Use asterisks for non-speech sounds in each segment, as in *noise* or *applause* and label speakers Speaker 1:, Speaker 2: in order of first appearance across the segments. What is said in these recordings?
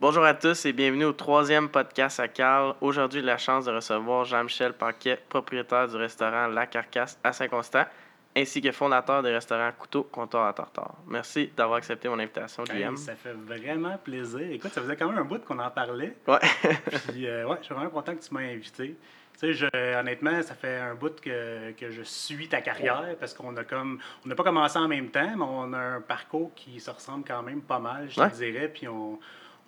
Speaker 1: Bonjour à tous et bienvenue au troisième podcast à Carl. Aujourd'hui, la chance de recevoir Jean-Michel Paquet, propriétaire du restaurant La Carcasse à Saint-Constant, ainsi que fondateur des restaurants Couteau, Comptoir à Tartare. Merci d'avoir accepté mon invitation,
Speaker 2: Hey,
Speaker 1: JM.
Speaker 2: ça fait vraiment plaisir. Écoute, ça faisait quand même un bout qu'on en parlait.
Speaker 1: Ouais. *laughs*
Speaker 2: Puis, euh, ouais, je suis vraiment content que tu m'aies invité. Tu sais, je- honnêtement, ça fait un bout que, que je suis ta carrière parce qu'on a comme. On n'a pas commencé en même temps, mais on a un parcours qui se ressemble quand même pas mal, je
Speaker 1: Ouais.
Speaker 2: te dirais. Puis on,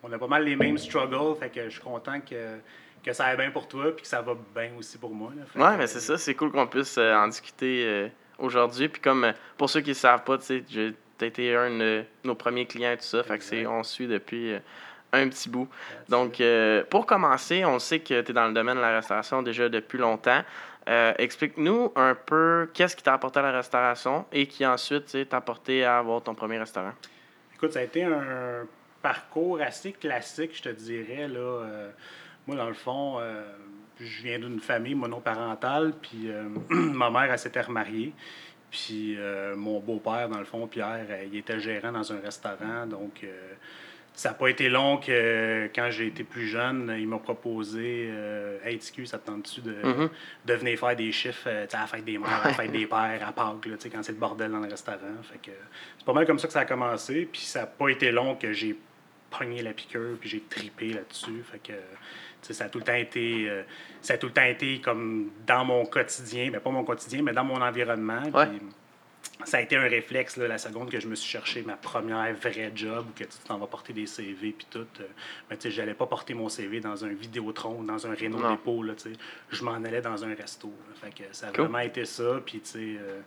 Speaker 2: on a pas mal les mêmes struggles. Fait que je suis content que, que ça aille bien pour toi puis que ça va bien aussi pour moi. là.
Speaker 1: Ouais,
Speaker 2: que,
Speaker 1: mais c'est ça, c'est cool qu'on puisse euh, en discuter euh, aujourd'hui. Puis comme, euh, pour ceux qui ne savent pas, tu sais, j'ai- t'as été un de nos premiers clients et tout ça, fait que c'est, on suit depuis un petit bout. Donc, euh, pour commencer, on sait que tu es dans le domaine de la restauration déjà depuis longtemps. Euh, Explique-nous un peu qu'est-ce qui t'a apporté à la restauration et qui ensuite t'a apporté à avoir ton premier restaurant.
Speaker 2: Écoute, ça a été un parcours assez classique, je te dirais. Là. Euh, moi, dans le fond, euh, je viens d'une famille monoparentale, puis euh, *clears throat* ma mère, elle s'était remariée. Puis mon beau-père, dans le fond, Pierre, il était gérant dans un restaurant. Donc, ça n'a pas été long que quand j'ai été plus jeune, il m'a proposé euh, Hey, TQ, ça te tente-tu de,
Speaker 1: Mhm.
Speaker 2: de venir faire des chiffres sais, à la fête des mères, à la fête des *laughs* pères, à Pâques, là, quand c'est le bordel dans le restaurant. Fait que c'est pas mal comme ça que ça a commencé. Puis ça n'a pas été long que j'ai pogné la piqûre, puis j'ai tripé là-dessus. Fait que ça a tout le temps été euh, ça a tout le temps été comme dans mon quotidien, mais pas mon quotidien, mais dans mon environnement.
Speaker 1: Ouais.
Speaker 2: Ça a été un réflexe là, la seconde que je me suis cherché ma première vraie job où que tu t'en vas porter des CV puis tout. euh, mais tu sais, j'allais pas porter mon CV dans un Vidéotron, dans un Renault dépôt là, tu sais. Je m'en allais dans un resto. là. Fait que ça a
Speaker 1: Cool.
Speaker 2: vraiment été ça puis tu sais euh,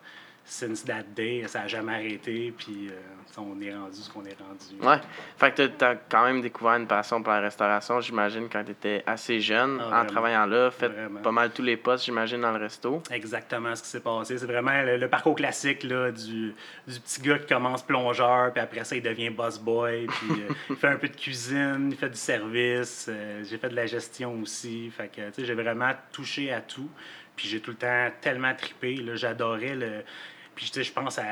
Speaker 2: since that day, ça a jamais arrêté puis euh, on est rendu ce qu'on est rendu.
Speaker 1: Ouais. Fait que tu as quand même découvert une passion pour la restauration, j'imagine, quand tu étais assez jeune,
Speaker 2: Ah,
Speaker 1: en travaillant là. Fait
Speaker 2: Vraiment.
Speaker 1: pas mal tous les postes, j'imagine, dans le resto.
Speaker 2: Exactement ce qui s'est passé. C'est vraiment le, le parcours classique là, du, du petit gars qui commence plongeur, puis après ça, il devient boss boy, puis euh, *laughs* il fait un peu de cuisine, il fait du service. euh, j'ai fait de la gestion aussi. Fait que, tu sais, j'ai vraiment touché à tout. Puis j'ai tout le temps tellement tripé. J'adorais le. Puis, tu sais, je pense à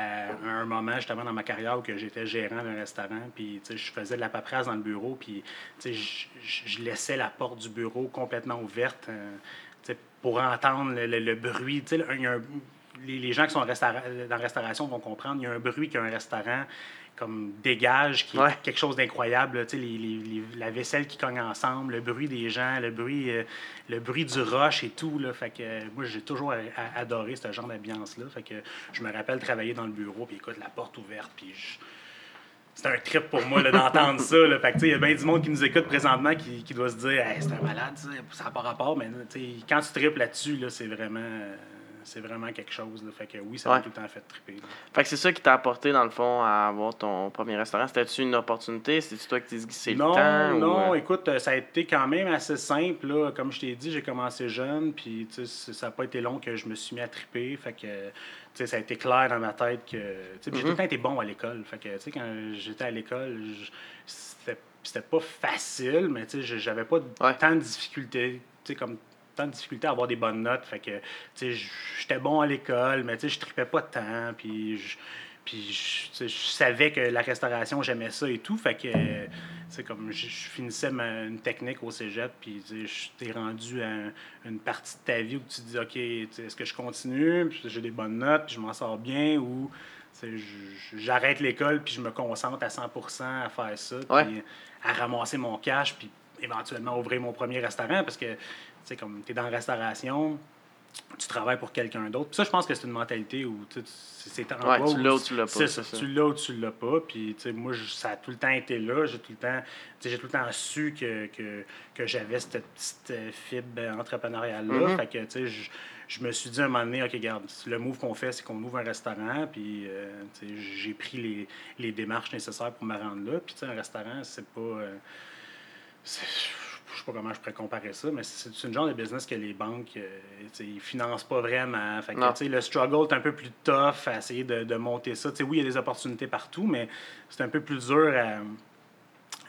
Speaker 2: un moment, justement, dans ma carrière où j'étais gérant d'un restaurant, puis, tu sais, je faisais de la paperasse dans le bureau, puis, tu sais, je- laissais la porte du bureau complètement ouverte, euh, tu sais, pour entendre le, le- le bruit. Tu sais, un- les, gens qui sont en restaura- dans la restauration vont comprendre, il y a un bruit qu'un restaurant comme dégage, qui est quelque chose d'incroyable. les, les- les- la vaisselle qui cogne ensemble, le bruit des gens, le bruit, euh, le bruit du rush et tout. Là. Fait que, euh, moi, j'ai toujours adoré ce genre d'ambiance-là. Fait que je me rappelle travailler dans le bureau, puis écoute, la porte ouverte, puis je- c'est un trip pour moi d'entendre ça. Là. Fait il y a bien du monde qui nous écoute présentement qui, qui doit se dire Hey, c'est un malade, ça n'a pas rapport. Mais quand tu tripes là-dessus, là, c'est vraiment, euh, c'est vraiment quelque chose. Là. Fait que oui, ça m'a
Speaker 1: Ouais.
Speaker 2: tout le temps fait triper. là.
Speaker 1: Fait que c'est ça qui t'a apporté, dans le fond, à avoir ton premier restaurant. C'était-tu une opportunité? C'était-tu toi qui t'es que c'est le
Speaker 2: Non,
Speaker 1: temps?
Speaker 2: non,
Speaker 1: euh,
Speaker 2: écoute, euh, ça a été quand même assez simple. Là. Comme je t'ai dit, j'ai commencé jeune, puis ça n'a pas été long que je me suis mis à triper. Fait que, tu sais, ça a été clair dans ma tête que. tu sais, puis J'ai tout le temps été bon à l'école. Fait que, tu sais, quand j'étais à l'école, c'était c'était pas facile, mais j'avais pas
Speaker 1: Ouais.
Speaker 2: tant de difficultés. Comme tant de difficultés à avoir des bonnes notes. Fait que, tu sais, j'étais bon à l'école, mais tu sais, je tripais pas tant. Puis je- puis je, tu sais, je savais que la restauration, j'aimais ça et tout. Fait que, c'est comme je, je finissais ma- une technique au cégep, puis je t'ai rendu à un- une partie de ta vie où tu te dis, OK, est-ce que je continue, puis j'ai des bonnes notes, puis je m'en sors bien, ou j'arrête l'école, puis je me concentre à 100% à faire ça,
Speaker 1: Ouais.
Speaker 2: puis à ramasser mon cash, puis éventuellement ouvrir mon premier restaurant, parce que, sais, comme tu es dans la restauration, tu travailles pour quelqu'un d'autre. Puis ça, je pense que c'est une mentalité où c'est un
Speaker 1: Ouais, tu l'as ou tu l'as pas,
Speaker 2: c'est
Speaker 1: c'est
Speaker 2: ça,
Speaker 1: ça.
Speaker 2: Tu l'as ou tu l'as pas. Puis tu sais, moi, je- ça a tout le temps été là. J'ai tout le temps, j'ai tout le temps su que, que, que j'avais cette petite euh, fibre entrepreneuriale-là. Fait que, tu sais, je, je me suis dit à un moment donné, OK, regarde, le move qu'on fait, c'est qu'on ouvre un restaurant. Puis, euh, j'ai pris les, les démarches nécessaires pour me rendre là. Puis, tu sais, un restaurant, c'est pas... euh, sais pas comment je pourrais comparer ça, mais c'est une genre de business que les banques, euh, ils financent pas vraiment. Fait que, le struggle est un peu plus tough à essayer de, de monter ça. Tu sais, oui, il y a des opportunités partout, mais c'est un peu plus dur à,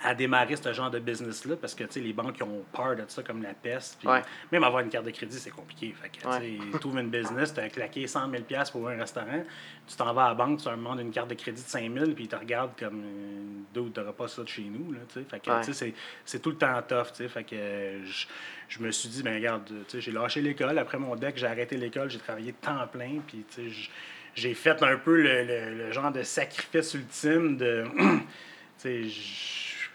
Speaker 2: à démarrer ce genre de business-là parce que les banques ont peur de ça comme la peste. Puis
Speaker 1: Ouais.
Speaker 2: Même avoir une carte de crédit, c'est compliqué. Fait que,
Speaker 1: Ouais.
Speaker 2: tu trouves une business, tu as claqué 100 000 pour un restaurant, tu t'en vas à la banque, tu leur demandes une carte de crédit de 5 000 puis ils te regardent comme d'où tu n'auras pas ça de chez nous. Là, fait que,
Speaker 1: Ouais.
Speaker 2: c'est, c'est tout le temps tough. Fait que euh, je, je me suis dit, ben regarde, j'ai lâché l'école. Après mon deck, j'ai arrêté l'école, j'ai travaillé temps plein. Puis j'ai fait un peu le, le- le genre de sacrifice ultime de. *clears throat*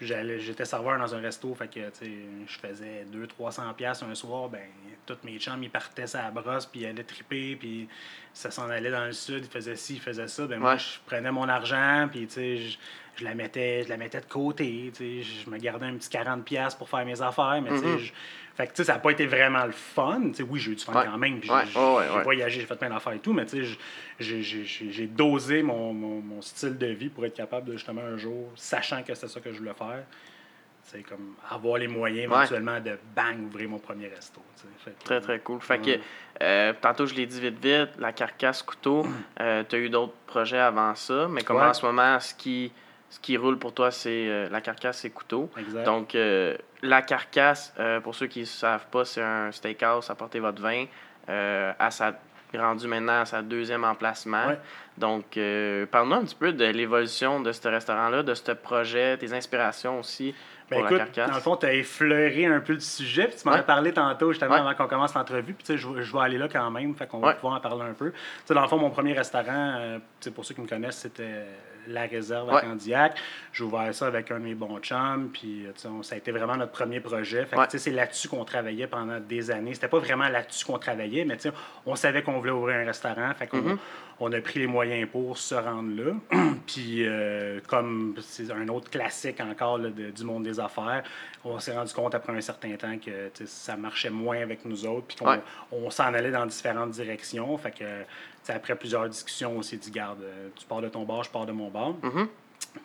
Speaker 2: j'étais serveur dans un resto, fait que je faisais 200-300$ piastres un soir, ben tous mes chums ils partaient à la brosse, puis ils allaient triper, puis ça s'en allait dans le sud, ils faisaient ci, ils faisaient ça, ben moi je prenais mon argent, puis tu sais, je, la mettais je la mettais de côté, je me gardais un petit 40$ piastres pour faire mes affaires, mais
Speaker 1: Mhm.
Speaker 2: je- fait que ça n'a pas été vraiment le fun, oui j'ai eu du fun
Speaker 1: Ouais.
Speaker 2: quand même,
Speaker 1: Ouais,
Speaker 2: j'ai
Speaker 1: ouais,
Speaker 2: j'ai voyagé, j'ai fait plein d'affaires et tout, mais j'ai- j'ai- j'ai dosé mon, mon, mon style de vie pour être capable de justement un jour, sachant que c'était ça que je voulais faire, c'est comme avoir les moyens éventuellement de bang ouvrir mon premier resto. Fait que,
Speaker 1: Très, très cool. Fait que, euh, tantôt, je l'ai dit vite, vite, la carcasse couteau, *clears throat* euh, tu as eu d'autres projets avant ça, mais comment en ce moment, ce qui, ce qui roule pour toi, c'est euh, la carcasse et couteau.
Speaker 2: Exact.
Speaker 1: Donc, euh, la carcasse, euh, pour ceux qui ne savent pas, c'est un steakhouse, apportez votre vin, à sa, rendu maintenant à sa deuxième emplacement.
Speaker 2: Ouais.
Speaker 1: Donc, parle-nous un petit peu de l'évolution de ce restaurant-là, de ce projet, tes inspirations aussi pour
Speaker 2: Ben
Speaker 1: la
Speaker 2: écoute,
Speaker 1: carcasse.
Speaker 2: dans le fond, tu as effleuré un peu le sujet, puis tu m'en
Speaker 1: Ouais.
Speaker 2: as parlé tantôt, justement,
Speaker 1: Ouais.
Speaker 2: avant qu'on commence l'entrevue, puis tu sais, je, vais- je vais aller là quand même, fait qu'on
Speaker 1: Ouais.
Speaker 2: va pouvoir en parler un peu. Tu sais, dans le fond, mon premier restaurant, euh, pour ceux qui me connaissent, c'était La Réserve à. Candiac. J'ai ouvert ça avec un de mes bons chums, puis euh, tu sais, on- ça a été vraiment notre premier projet. Fait que, c'est là-dessus qu'on travaillait pendant des années. C'était pas vraiment là-dessus qu'on travaillait, mais tu sais, on savait qu'on voulait ouvrir un restaurant, fait qu'on
Speaker 1: Mhm.
Speaker 2: On a pris les moyens pour se rendre là. *clears throat* Puis, euh, comme c'est un autre classique encore là, de- du monde des affaires, on s'est rendu compte après un certain temps que ça marchait moins avec nous autres, puis qu'on
Speaker 1: Ouais.
Speaker 2: on s'en allait dans différentes directions. Fait que, après plusieurs discussions, on s'est dit, garde, euh, tu pars de ton bar, je pars de mon bar.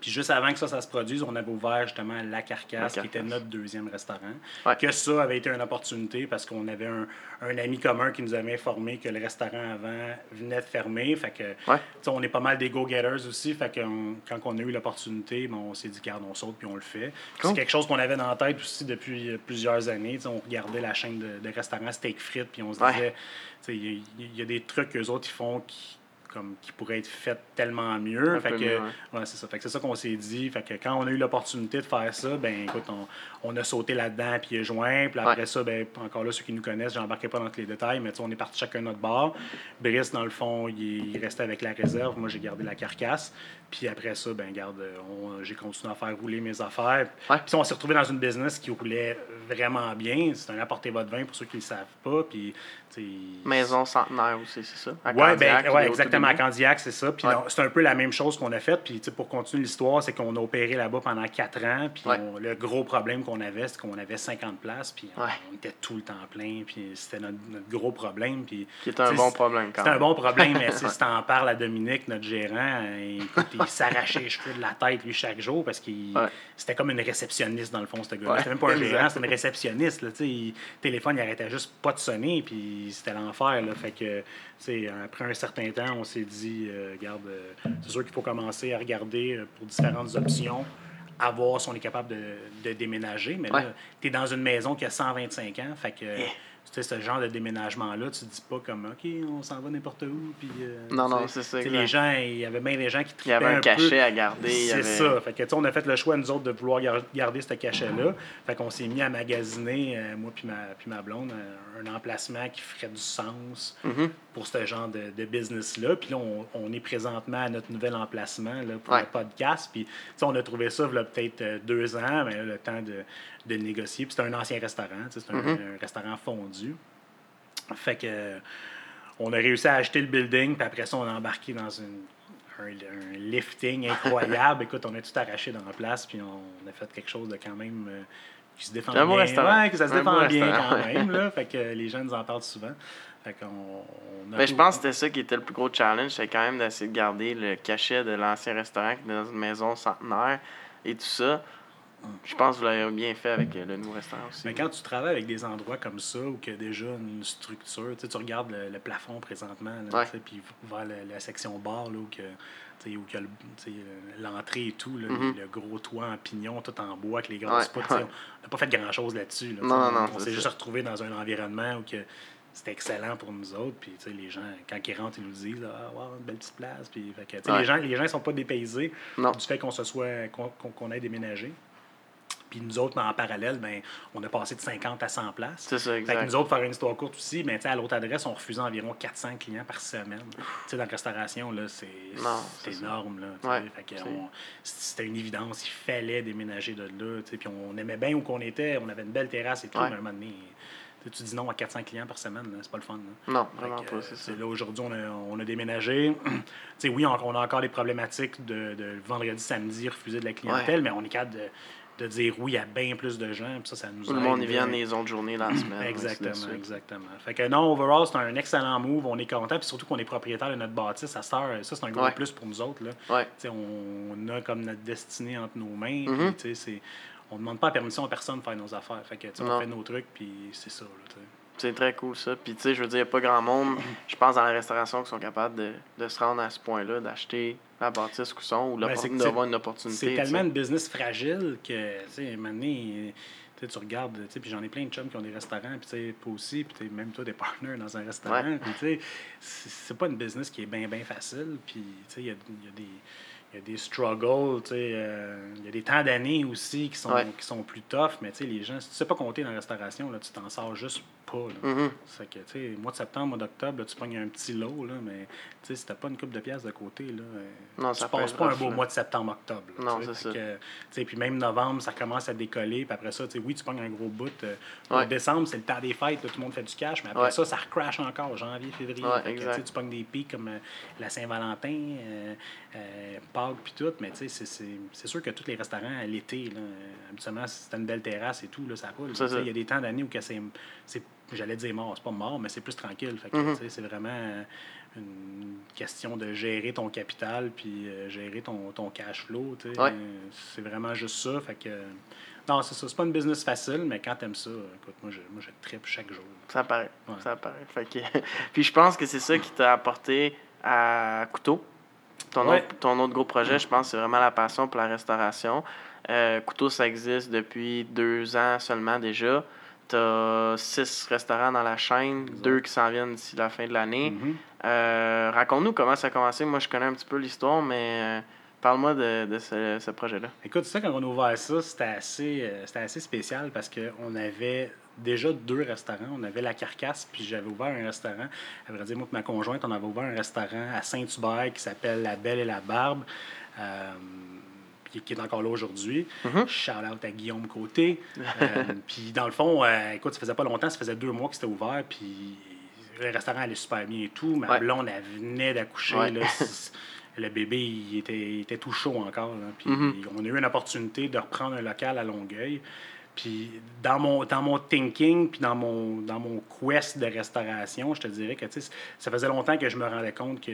Speaker 2: Puis juste avant que ça, ça se produise, on avait ouvert justement La Carcasse,
Speaker 1: La
Speaker 2: qui était notre deuxième restaurant.
Speaker 1: Ouais.
Speaker 2: Que ça avait été une opportunité parce qu'on avait un, un ami commun qui nous avait informé que le restaurant avant venait de fermer. Fait que,
Speaker 1: Ouais.
Speaker 2: on est pas mal des go-getters aussi. Fait que on- quand on a eu l'opportunité, ben, on s'est dit, garde, on saute puis on le fait.
Speaker 1: Cool.
Speaker 2: C'est quelque chose qu'on avait dans la tête aussi depuis euh, plusieurs années. Tu sais, on regardait la chaîne de, de restaurants Steak Frites puis on se
Speaker 1: Ouais.
Speaker 2: disait, tu sais, il y, a- il y a des trucs qu'eux autres ils font qui comme qui pourraient être faits tellement mieux. Fait que,
Speaker 1: mieux, ouais.
Speaker 2: Ouais, c'est ça. Fait que c'est ça qu'on s'est dit. Fait que quand on a eu l'opportunité de faire ça, ben écoute, on, on a sauté là-dedans puis est joint. Puis après
Speaker 1: Ouais.
Speaker 2: ça, ben encore là, ceux qui nous connaissent, j'embarquerai pas dans tous les détails, mais on est parti chacun notre bar. Brice, dans le fond, il, il restait avec la réserve. Moi, j'ai gardé la carcasse. Puis après ça, ben garde, on- j'ai continué à faire rouler mes affaires. Puis on s'est retrouvé dans une business qui roulait vraiment bien. C'est un apporter votre vin pour ceux qui ne le savent pas. Puis,
Speaker 1: Maison centenaire aussi, c'est ça?
Speaker 2: Oui, ben, ouais, exactement. À. Candiac, c'est ça. Puis
Speaker 1: Ouais.
Speaker 2: c'est un peu la même chose qu'on a fait. Puis tu pour continuer l'histoire, c'est qu'on a opéré là-bas pendant quatre ans. Puis
Speaker 1: Ouais.
Speaker 2: le gros problème qu'on avait, c'est qu'on avait 50 places. Puis on, était tout le temps plein. Puis c'était notre, notre gros problème. Puis
Speaker 1: Qui est un
Speaker 2: tu
Speaker 1: bon problème quand
Speaker 2: c'est un
Speaker 1: même.
Speaker 2: bon problème, mais tu *laughs* si t'en parles à Dominique, notre gérant, écoute, il s'arrachait les cheveux de la tête, lui, chaque jour, parce qu'il c'était comme une réceptionniste, dans le fond, ce gars-là. C'était même pas un gérant, c'était une réceptionniste. Là, tu il- le téléphone, il arrêtait juste pas de sonner, puis c'était l'enfer. Là, fait que, après un certain temps, on s'est dit, euh, regarde, euh, c'est sûr qu'il faut commencer à regarder euh, pour différentes options, à voir si on est capable de, de déménager. Mais
Speaker 1: Ouais.
Speaker 2: là, tu es dans une maison qui a 125 ans, fait que... Tu sais, ce genre de déménagement-là, tu dis pas comme, OK, on s'en va n'importe où. Puis, euh,
Speaker 1: Non, non, c'est ça.
Speaker 2: Les gens, il y avait bien des gens qui
Speaker 1: Il y avait un
Speaker 2: peu.
Speaker 1: cachet à garder.
Speaker 2: C'est
Speaker 1: avait-
Speaker 2: ça. Fait que, tu sais, on a fait le choix, nous autres, de vouloir gar- garder ce cachet-là. Fait qu'on s'est mis à magasiner, euh, moi puis ma, puis ma blonde, un, un emplacement qui ferait du sens
Speaker 1: Mhm.
Speaker 2: pour ce genre de, de business-là. Puis là, on, on est présentement à notre nouvel emplacement là, pour
Speaker 1: Ouais.
Speaker 2: le podcast. Puis, tu sais, on a trouvé ça il y a peut-être euh, deux ans, mais là, le temps de, de négocier. Puis c'est un ancien restaurant, c'est un,
Speaker 1: Mhm.
Speaker 2: un restaurant fondu. Fait que euh, on a réussi à acheter le building, puis après ça, on a embarqué dans une, un, un lifting incroyable. *laughs* Écoute, on a tout arraché dans la place, puis on a fait quelque chose de quand même euh, qui se défend bien.
Speaker 1: restaurant.
Speaker 2: Ouais, que ça se défend bien
Speaker 1: restaurant,
Speaker 2: quand même. Là, *laughs* fait que les gens nous en parlent souvent. Fait qu'on, on a
Speaker 1: Ben, je pense que c'était ça qui était le plus gros challenge, c'est quand même d'essayer de garder le cachet de l'ancien restaurant qui était dans une maison centenaire et tout ça. Je pense que vous l'avez bien fait avec le nouveau restaurant aussi.
Speaker 2: Mais quand tu travailles avec des endroits comme ça, où il y a déjà une structure, tu regardes le, le plafond présentement, puis vers la, la section bar, là, où, que, il y a l'entrée et tout, là,
Speaker 1: Mhm.
Speaker 2: le gros toit en pignon, tout en bois, avec les
Speaker 1: Ouais,
Speaker 2: sais,
Speaker 1: ouais.
Speaker 2: on n'a pas fait grand-chose là-dessus. là,
Speaker 1: Non, non,
Speaker 2: on s'est juste retrouvé dans un environnement où que c'était excellent pour nous autres. Puis, les gens, quand ils rentrent, ils nous disent Ah, wow, une belle petite place. Puis, fait que, tu sais,
Speaker 1: Ouais.
Speaker 2: les gens les gens ne sont pas dépaysés
Speaker 1: Non.
Speaker 2: du fait qu'on se soit qu'on qu'on- qu'on ait déménagé. Puis nous autres, en parallèle, ben, on a passé de 50 à 100 places.
Speaker 1: C'est ça,
Speaker 2: Fait que
Speaker 1: exact.
Speaker 2: nous autres, faire une histoire courte aussi, mais sais, à l'autre adresse, on refusait environ 400 clients par semaine. Tu sais, dans la restauration, là, c'est c'est énorme. Là.
Speaker 1: Ouais,
Speaker 2: Fait que
Speaker 1: c'est-
Speaker 2: on- C'était une évidence, il fallait déménager de là. Puis on aimait bien où qu'on était, on avait une belle terrasse et tout,
Speaker 1: Ouais.
Speaker 2: mais à un moment donné, tu dis non à 400 clients par semaine, là, c'est pas le fun. là.
Speaker 1: Non, vraiment
Speaker 2: que,
Speaker 1: pas, c'est ça.
Speaker 2: là aujourd'hui, on a, on a déménagé. *clears throat* Oui, on, on a encore des problématiques de, de vendredi, samedi, refuser de la clientèle, mais on est capable de, de dire oui à bien plus de gens. Puis ça, ça nous
Speaker 1: Tout le
Speaker 2: aide,
Speaker 1: monde y vient les autres journées la semaine.
Speaker 2: Exactement, exactement. Fait que non, overall, c'est un excellent move. On est content. Puis surtout qu'on est propriétaire de notre bâtisse. À heure, ça, c'est un gros
Speaker 1: Ouais.
Speaker 2: plus pour nous autres. Là.
Speaker 1: Ouais.
Speaker 2: On a comme notre destinée entre nos mains. Puis, c'est- on ne demande pas la permission à personne de faire nos affaires. Fait que, on fait nos trucs, puis c'est ça. Là.
Speaker 1: C'est très cool ça. Puis tu sais, je veux dire, il n'y a pas grand monde, je pense, dans la restauration qui sont capables de, de se rendre à ce point-là, d'acheter la bâtisse Cousson ou
Speaker 2: Ben,
Speaker 1: d'avoir une opportunité.
Speaker 2: C'est tellement une business fragile que, tu sais, donné, tu regardes, tu sais, puis j'en ai plein de chums qui ont des restaurants, puis tu sais, toi aussi, puis tu même toi des partners dans un restaurant,
Speaker 1: Ouais.
Speaker 2: puis tu sais, c'est pas une business qui est bien, bien facile, puis tu sais, il y a, y a des... Il y a des struggles, tu sais, euh, il y a des temps d'années aussi qui sont,
Speaker 1: Ouais.
Speaker 2: qui sont plus tough, mais tu sais, les gens, si tu sais pas compter dans la restauration, là, tu t'en sors juste pas. Là.
Speaker 1: Mhm.
Speaker 2: C'est que, tu sais, mois de septembre, mois d'octobre, tu pognes un petit lot, là, mais tu sais, si t'as pas une coupe de pièces de côté, là, euh,
Speaker 1: Non,
Speaker 2: tu
Speaker 1: ça
Speaker 2: passes pas un beau
Speaker 1: là.
Speaker 2: mois de septembre-octobre.
Speaker 1: Non, c'est ça.
Speaker 2: que, Puis même novembre, ça commence à décoller, puis après ça, tu sais, oui, tu pognes un gros bout. euh,
Speaker 1: Ouais.
Speaker 2: décembre, c'est le temps des fêtes, là, tout le monde fait du cash, mais après
Speaker 1: Ouais.
Speaker 2: ça, ça recrache encore, janvier, février.
Speaker 1: Ouais,
Speaker 2: Fait que, tu pognes des pics comme euh, la Saint-Valentin, euh, euh, Pâques, puis tout, mais tu sais, c'est- sûr que tous les restaurants à l'été, habituellement, si t'as une belle terrasse et tout, là, ça roule. Il y a des temps d'année où c'est- j'allais dire mort, c'est pas mort, mais c'est plus tranquille. Fait que,
Speaker 1: Mhm.
Speaker 2: c'est vraiment euh, une question de gérer ton capital puis euh, gérer ton, ton cash flow.
Speaker 1: Ouais.
Speaker 2: C'est vraiment juste ça. Fait que, euh, non, c'est ça. C'est pas une business facile, mais quand t'aimes ça, écoute, moi, je, moi, je tripe chaque jour.
Speaker 1: Ça paraît.
Speaker 2: Ouais.
Speaker 1: Ça paraît. Fait que... *laughs* Puis je pense que c'est ça qui t'a apporté à Couteau. Ton,
Speaker 2: Ouais.
Speaker 1: autre, ton autre gros projet, je pense, c'est vraiment la passion pour la restauration. Euh, Couteau, ça existe depuis deux ans seulement déjà. Tu as six restaurants dans la chaîne,
Speaker 2: Exact.
Speaker 1: deux qui s'en viennent d'ici la fin de l'année.
Speaker 2: Mhm.
Speaker 1: Euh, Raconte-nous comment ça a commencé. Moi, je connais un petit peu l'histoire, mais euh, parle-moi de, de ce, ce projet-là.
Speaker 2: Écoute, ça, quand on a ouvert ça, c'était assez, euh, c'était assez spécial parce qu'on avait déjà deux restaurants. On avait La Carcasse, puis j'avais ouvert un restaurant. À vrai dire, moi et ma conjointe, on avait ouvert un restaurant à Saint-Hubert qui s'appelle La Belle et la Barbe, euh, qui, qui est encore là aujourd'hui.
Speaker 1: Mhm.
Speaker 2: Shout out à Guillaume Côté. Euh, *laughs* puis dans le fond, euh, écoute, ça faisait pas longtemps, ça faisait deux mois que c'était ouvert, puis le restaurant allait super bien et tout. Ma
Speaker 1: Ouais.
Speaker 2: blonde, elle venait d'accoucher.
Speaker 1: Ouais. *laughs*
Speaker 2: le bébé, il était, il était tout chaud encore. là. Puis
Speaker 1: Mhm.
Speaker 2: on a eu une opportunité de reprendre un local à Longueuil. Puis dans mon, dans mon thinking, puis dans mon, dans mon quest de restauration, je te dirais que ça faisait longtemps que je me rendais compte que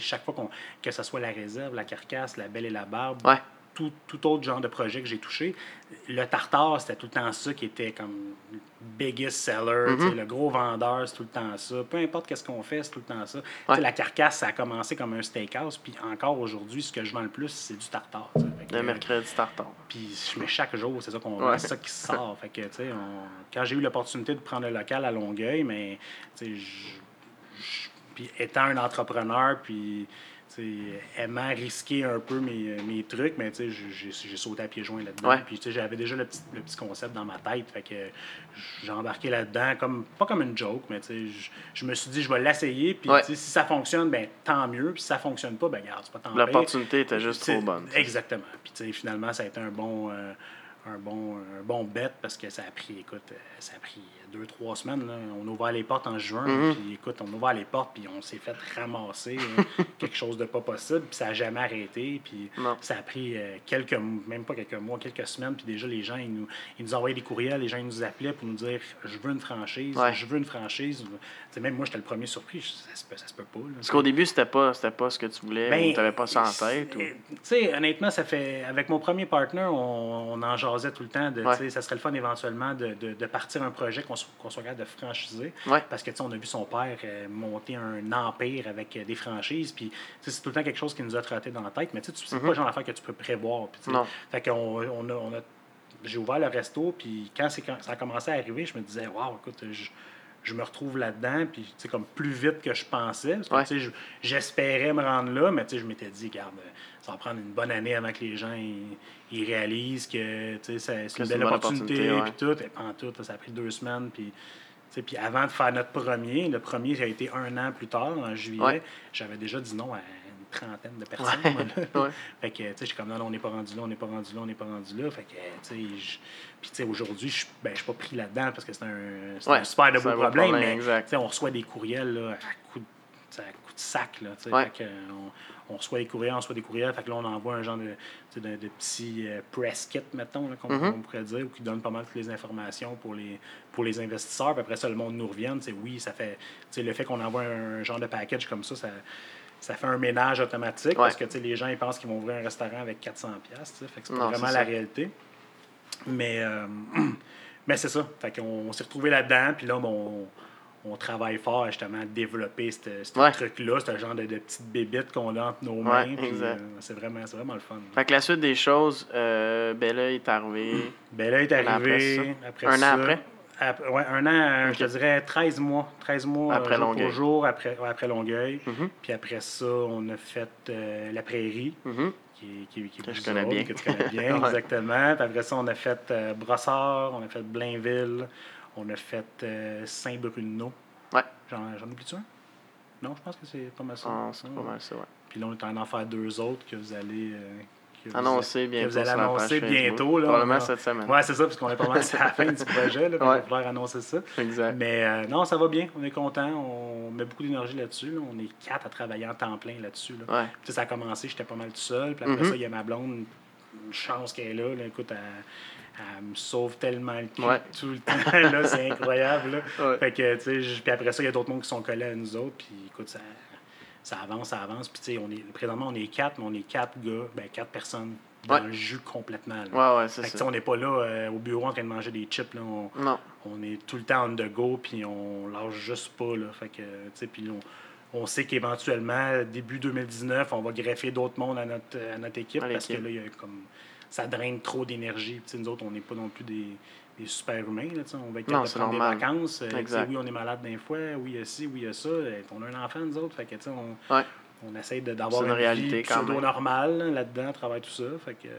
Speaker 2: chaque fois qu'on, que ce soit la réserve, la carcasse, la belle et la barbe,
Speaker 1: Ouais.
Speaker 2: Tout, tout autre genre de projet que j'ai touché, le tartare, c'était tout le temps ça qui était comme le biggest seller,
Speaker 1: Mhm.
Speaker 2: le gros vendeur, c'est tout le temps ça. Peu importe qu'est-ce qu'on fait, c'est tout le temps ça.
Speaker 1: Ouais.
Speaker 2: La carcasse, ça a commencé comme un steakhouse, puis encore aujourd'hui, ce que je vends le plus, c'est du tartare.
Speaker 1: Le mercredi tartare.
Speaker 2: puis je mets chaque jour, c'est ça qu'on
Speaker 1: Ouais.
Speaker 2: ça qui sort. Fait que, on- quand j'ai eu l'opportunité de prendre le local à Longueuil, mais, puis étant un entrepreneur, puis, aimant risquer un peu mes, mes trucs, mais, tu sais, j'ai- sauté à pieds joints là-dedans.
Speaker 1: Ouais.
Speaker 2: Puis, tu sais, j'avais déjà le petit, le petit concept dans ma tête, fait que j'ai embarqué là-dedans, comme, pas comme une joke, mais, tu sais, je, me suis dit, je vais l'essayer, puis,
Speaker 1: Ouais.
Speaker 2: si ça fonctionne, ben tant mieux, puis si ça fonctionne pas, ben, regarde, c'est pas tant pis.
Speaker 1: L'opportunité était juste trop bonne.
Speaker 2: Exactement. Puis finalement, ça a été un bon, euh, un bon, un bon bet parce que ça a pris, écoute, euh, ça a pris deux, trois semaines. là. On a ouvert les portes en juin,
Speaker 1: Mhm.
Speaker 2: puis écoute, on a ouvert les portes, puis on s'est fait ramasser euh, *laughs* quelque chose de pas possible, puis ça n'a jamais arrêté. Puis
Speaker 1: Non.
Speaker 2: ça a pris euh, quelques, même pas quelques mois, quelques semaines, puis déjà les gens, ils nous, ils nous envoyaient des courriels, les gens ils nous appelaient pour nous dire Je veux une franchise,
Speaker 1: Ouais.
Speaker 2: je veux une franchise. Tu même moi, j'étais le premier surpris, je- ça se peut, ça se peut pas. là.
Speaker 1: Parce qu'au début, c'était pas, pas ce que tu voulais
Speaker 2: Ben,
Speaker 1: ou t'avais pas ça en tête. Ou...
Speaker 2: euh, Tu sais, honnêtement, ça fait. Avec mon premier partner, on, on en jasait tout le temps de,
Speaker 1: Ouais.
Speaker 2: tu ça serait le fun éventuellement de, de, de partir un projet qu'on qu'on soit capable de franchiser.
Speaker 1: Ouais.
Speaker 2: Parce que, tu sais, on a vu son père euh, monter un empire avec euh, des franchises, puis tu sais, c'est tout le temps quelque chose qui nous a trotté dans la tête, mais tu sais, c'est
Speaker 1: Mhm.
Speaker 2: pas le genre d'affaire que tu peux prévoir.
Speaker 1: Non.
Speaker 2: Fait qu'on on a, on a- j'ai ouvert le resto, puis quand, quand ça a commencé à arriver, je me disais, waouh, écoute, je, je me retrouve là-dedans, puis tu sais, comme plus vite que je pensais. Parce que,
Speaker 1: Ouais.
Speaker 2: tu sais, je- j'espérais me rendre là, mais tu sais, je m'étais dit, regarde, euh, ça va prendre une bonne année avant que les gens ils, ils réalisent que c'est une belle opportunité, puis tout. Et en tout, ça a pris deux semaines, puis. Puis avant de faire notre premier, le premier a été un an plus tard, en juillet,
Speaker 1: Ouais.
Speaker 2: j'avais déjà dit non à une trentaine de personnes.
Speaker 1: Ouais.
Speaker 2: moi. *laughs*
Speaker 1: Ouais.
Speaker 2: Fait que, tu sais, je suis comme, non, non, on n'est pas rendu là, on n'est pas rendu là, on n'est pas rendu là. Fait que, tu sais, puis, tu sais, aujourd'hui, je ben, je suis pas pris là-dedans parce que c'est un, un super de beau problème,
Speaker 1: problème,
Speaker 2: mais, tu sais, on reçoit des courriels, là, à coup de, à coup de sac, là, tu sais. Fait que, on, on reçoit des courriels, on reçoit des courriels, fait que là, on envoie un genre de, de, de petit euh, press kit, mettons, qu'on
Speaker 1: Mhm.
Speaker 2: on pourrait dire, ou qui donne pas mal toutes les informations pour les, pour les investisseurs. Puis après ça, le monde nous revient, oui, ça fait, le fait qu'on envoie un genre de package comme ça, ça ça fait un ménage automatique parce que les gens ils pensent qu'ils vont ouvrir un restaurant avec 400 pièces, fait que c'est pas vraiment la réalité. Mais euh, *clears throat* mais c'est ça, fait qu'on on s'est retrouvé là-dedans, puis là bon, on, on travaille fort justement à développer ce
Speaker 1: Ouais.
Speaker 2: truc-là, ce genre de, de petites bébites qu'on a entre nos mains,
Speaker 1: Ouais,
Speaker 2: euh, c'est vraiment vraiment le fun.
Speaker 1: Fait que la suite des choses, euh, il est arrivé.
Speaker 2: Là, il est
Speaker 1: Un an
Speaker 2: arrivé
Speaker 1: après
Speaker 2: après,
Speaker 1: Un an après?
Speaker 2: Ouais, un an, euh, je te dirais 13 mois. 13 mois
Speaker 1: Après
Speaker 2: euh, jour
Speaker 1: Longueuil.
Speaker 2: pour jour, après, ouais, après Longueuil.
Speaker 1: Mhm.
Speaker 2: Puis après ça, on a fait euh, la prairie,
Speaker 1: Mhm.
Speaker 2: qui, est- qui, qui
Speaker 1: Que je connais bien.
Speaker 2: Que tu connais bien, *laughs*
Speaker 1: Ouais.
Speaker 2: exactement. Puis après ça, on a fait Brossard, on a fait Blainville, on a fait euh, Saint-Bruno.
Speaker 1: Ouais.
Speaker 2: J'en, j'en oublie-tu un? Non, je pense que c'est pas mal ça.
Speaker 1: Ah, c'est pas mal ça, ouais.
Speaker 2: Puis là, on est en train d'en faire deux autres que vous allez... euh, que vous que vous allez annoncer bientôt. Là,
Speaker 1: Probablement
Speaker 2: On a-
Speaker 1: cette semaine.
Speaker 2: Ouais, c'est ça, parce qu'on est pas mal à la fin du projet. Là,
Speaker 1: Ouais.
Speaker 2: Il va annoncer ça.
Speaker 1: Exact.
Speaker 2: Mais euh, non, ça va bien. On est content. On met beaucoup d'énergie là-dessus. là. On est quatre à travailler en temps plein là-dessus. Là.
Speaker 1: Ouais.
Speaker 2: Ça a commencé, j'étais pas mal tout seul. Puis après
Speaker 1: Mhm.
Speaker 2: ça, il y a ma blonde. Une chance qu'elle est là. là. Écoute, elle, elle me sauve tellement le cul
Speaker 1: Ouais.
Speaker 2: tout le temps. *laughs* là, c'est incroyable. Là.
Speaker 1: Ouais.
Speaker 2: Fait que, puis après ça, il y a d'autres mondes qui sont collés à nous autres. Puis écoute, ça, ça avance, ça avance. Puis tu sais, on est, présentement, on est quatre, mais on est quatre gars, ben quatre personnes dans
Speaker 1: Ouais.
Speaker 2: le jus complètement. là.
Speaker 1: Ouais, ouais,
Speaker 2: Fait que,
Speaker 1: ça.
Speaker 2: on n'est pas là euh, au bureau en train de manger des chips. Là. On,
Speaker 1: Non.
Speaker 2: on est tout le temps on the go, puis on lâche juste pas. Là. Fait que, tu sais, puis on, on sait qu'éventuellement, début 2019, on va greffer d'autres mondes à notre, à notre équipe
Speaker 1: À
Speaker 2: parce que là, il y a comme, ça draine trop d'énergie. Nous autres, on n'est pas non plus des, des super humains. Là, tu sais. on va être capable de prendre des vacances. Euh, oui, on est malade d'un fois. Oui, il y a ci, oui, il y a ça. Euh, On a un enfant, nous autres. Fait que, on,
Speaker 1: Ouais.
Speaker 2: on essaie de- d'avoir une,
Speaker 1: une réalité
Speaker 2: vie pseudo-normale là, là-dedans, à travers tout ça. Fait que, euh,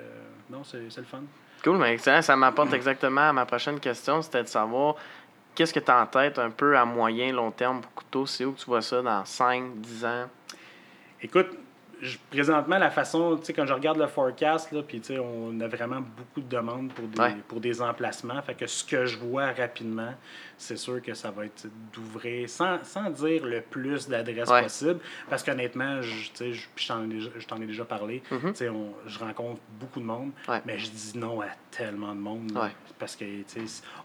Speaker 2: non, c'est c'est le fun.
Speaker 1: Cool, mais excellent. Ça m'apporte exactement à ma prochaine question. C'était de savoir qu'est-ce que tu as en tête un peu à moyen, long terme pour Couteau? C'est où que tu vois ça dans 5, 10 ans?
Speaker 2: Écoute, je- présentement, la façon, tu sais, quand je regarde le forecast, là, puis tu sais, on a vraiment beaucoup de demandes pour des,
Speaker 1: Ouais.
Speaker 2: pour des emplacements. Fait que ce que je vois rapidement, c'est sûr que ça va être d'ouvrir, sans, sans dire le plus d'adresses
Speaker 1: Ouais.
Speaker 2: possible, parce qu'honnêtement, je, je, t'en ai ai déjà parlé, tu sais, on- je rencontre beaucoup de monde,
Speaker 1: Ouais.
Speaker 2: mais je dis non à tellement de monde.
Speaker 1: Ouais.
Speaker 2: Parce que,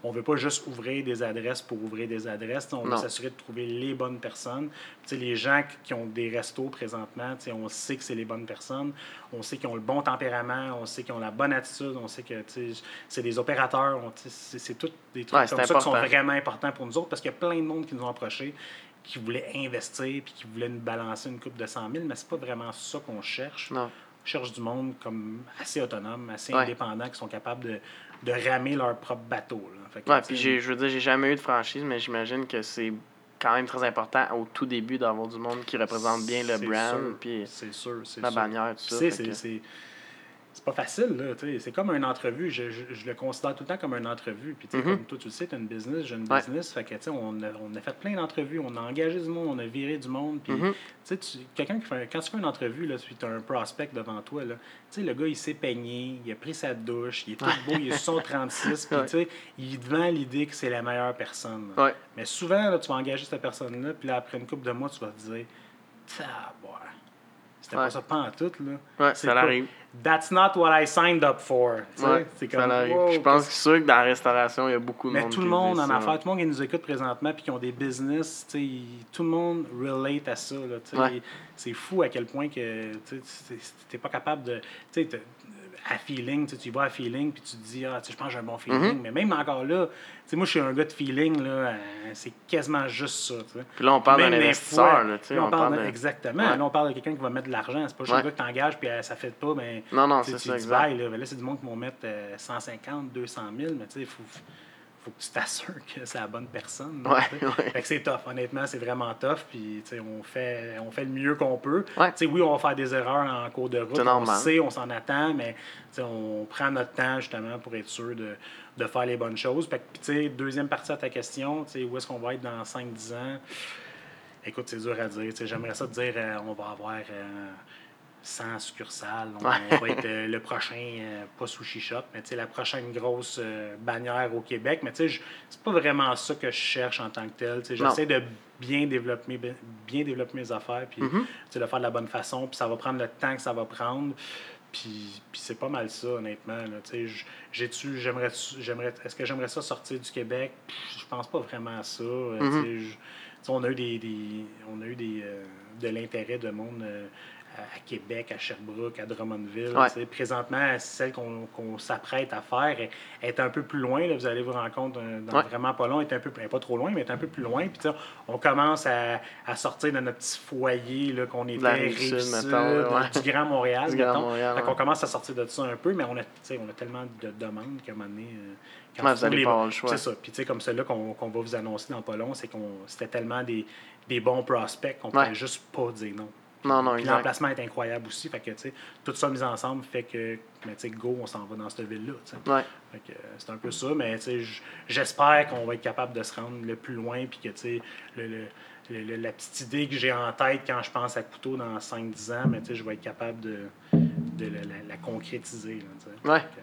Speaker 2: on veut pas juste ouvrir des adresses pour ouvrir des adresses. On veut s'assurer de trouver les bonnes personnes. Tu sais, les gens qui- ont des restos présentement, on sait que c'est les bonnes personnes. On sait qu'ils ont le bon tempérament. On sait qu'ils ont la bonne attitude. On sait que c'est des opérateurs. C'est tout des trucs comme ça qui sont vraiment importants pour nous autres parce qu'il y a plein de monde qui nous ont approchés qui voulaient investir puis qui voulaient nous balancer une coupe de 100 000, mais c'est pas vraiment ça qu'on cherche
Speaker 1: Non.
Speaker 2: cherchent du monde comme assez autonome, assez
Speaker 1: Ouais.
Speaker 2: indépendant, qui sont capables de, de ramer leur propre bateau. Là.
Speaker 1: Ouais, puis je veux dire, j'ai jamais eu de franchise, mais j'imagine que c'est quand même très important au tout début d'avoir du monde qui représente bien le brand, puis la
Speaker 2: sûr.
Speaker 1: bannière, tout ça.
Speaker 2: c'est- c'est pas facile, là. tu sais. C'est comme une entrevue. Je, je- je le considère tout le temps comme une entrevue. Puis,
Speaker 1: Mhm.
Speaker 2: comme toi, tu le sais, tu as une business, j'ai une
Speaker 1: Ouais.
Speaker 2: business. Fait que, tu sais, on a, on a fait plein d'entrevues, on a engagé du monde, on a viré du monde. Puis,
Speaker 1: Mhm.
Speaker 2: tu quelqu'un qui fait, quand tu fais une entrevue, là, tu as un prospect devant toi, là, tu sais, le gars, il s'est peigné, il a pris sa douche, il est tout beau, il est sur son 36, puis, tu sais, il vend l'idée que c'est la meilleure personne.
Speaker 1: Ouais.
Speaker 2: Mais souvent, là, tu vas engager cette personne-là, puis là, après une couple de mois, tu vas te dire, Taboire, C'était
Speaker 1: Ouais.
Speaker 2: pas ça pas en tout, là.
Speaker 1: Ouais, ça l'arrive.
Speaker 2: That's not what I signed up for.
Speaker 1: Ouais,
Speaker 2: c'est comme, wow,
Speaker 1: Je pense que c'est sûr que dans la restauration, il y a beaucoup de
Speaker 2: mais
Speaker 1: monde
Speaker 2: tout
Speaker 1: qui
Speaker 2: le monde en
Speaker 1: ça.
Speaker 2: affaires, tout le monde qui nous écoute présentement puis qui ont des business, tout le monde relate à ça.
Speaker 1: Ouais.
Speaker 2: C'est fou à quel point que tu n'es pas capable de. À feeling, tu sais, tu y vas à feeling, puis tu te dis, ah, tu sais, je pense que j'ai un bon feeling. Mais même encore là, tu sais, moi, je suis un gars de feeling, là, euh, c'est quasiment juste ça, tu sais.
Speaker 1: Puis là, on parle d'un investisseur,
Speaker 2: fois-
Speaker 1: là, tu sais.
Speaker 2: là, on,
Speaker 1: On
Speaker 2: parle
Speaker 1: parle
Speaker 2: de-
Speaker 1: de...
Speaker 2: Exactement.
Speaker 1: Ouais.
Speaker 2: Là, on parle de quelqu'un qui va mettre de l'argent. C'est pas juste
Speaker 1: Ouais.
Speaker 2: un gars que t'engages, puis euh, ça fait pas, mais.
Speaker 1: Non, non, c'est ça,
Speaker 2: dis
Speaker 1: exact.
Speaker 2: bye, là. C'est du monde qui vont mettre euh, 150, 200 000, mais tu sais, il faut, faut que tu t'assures que c'est la bonne personne. là,
Speaker 1: Ouais,
Speaker 2: tu sais.
Speaker 1: ouais.
Speaker 2: Fait que c'est tough, honnêtement, c'est vraiment tough. Puis, on fait, on fait le mieux qu'on peut.
Speaker 1: Ouais.
Speaker 2: Oui, on va faire des erreurs en cours de route. On sait, on s'en attend, mais on prend notre temps justement pour être sûr de, de faire les bonnes choses. Fait que, deuxième partie à ta question, où est-ce qu'on va être dans 5-10 ans? Écoute, c'est dur à dire. J'aimerais ça te dire euh, on va avoir euh, 100 succursales. On,
Speaker 1: Ouais.
Speaker 2: va être euh, le prochain, euh, pas sushi shop, mais la prochaine grosse euh, bannière au Québec. Mais tu sais, je- c'est pas vraiment ça que je cherche en tant que tel. J'essaie de bien développer, mes- bien développer mes affaires, puis tu sais, de le faire de la bonne façon, puis ça va prendre le temps que ça va prendre. Puis, puis c'est pas mal ça, honnêtement. J'ai-tu, j'aimerais, j'aimerais, est-ce que j'aimerais ça sortir du Québec? Je pense pas vraiment à ça. Sais, on a eu des, des- on a eu des, de l'intérêt de monde à, Québec, à Sherbrooke, à Drummondville.
Speaker 1: Ouais.
Speaker 2: Présentement, celle qu'on, qu'on s'apprête à faire est, est un peu plus loin. Là. Vous allez vous rendre compte dans
Speaker 1: Ouais.
Speaker 2: vraiment pas long, est un peu, est pas trop loin, mais est un peu plus loin. Puis on commence à, à sortir de notre petit foyer qu'on était
Speaker 1: mettons, ouais.
Speaker 2: du Grand Montréal.
Speaker 1: Du Grand. Montréal,
Speaker 2: qu'on commence à sortir de ça un peu, mais on a, on a tellement de demandes qu'à un moment donné. euh, quand
Speaker 1: Ouais,
Speaker 2: tu
Speaker 1: vous
Speaker 2: trouves
Speaker 1: allez
Speaker 2: les
Speaker 1: pas le choix.
Speaker 2: C'est ça. Puis tu sais, comme celui-là qu'on qu'on va vous annoncer dans pas long, c'est qu'on c'était tellement des, des bons prospects qu'on
Speaker 1: Ouais.
Speaker 2: pouvait juste pas dire non.
Speaker 1: Non, non, exact.
Speaker 2: l'emplacement est incroyable aussi. Fait que, tout ça mis ensemble fait que, mais tu go, on s'en va dans cette ville-là.
Speaker 1: Ouais.
Speaker 2: Fait que, euh, c'est un peu ça, mais j'espère qu'on va être capable de se rendre le plus loin, puis que tu sais, le, le- le- le- la petite idée que j'ai en tête quand je pense à couteau dans 5-10 ans, mais je vais être capable de, de la, la- la concrétiser. là, tu sais.
Speaker 1: Ouais.
Speaker 2: Fait que,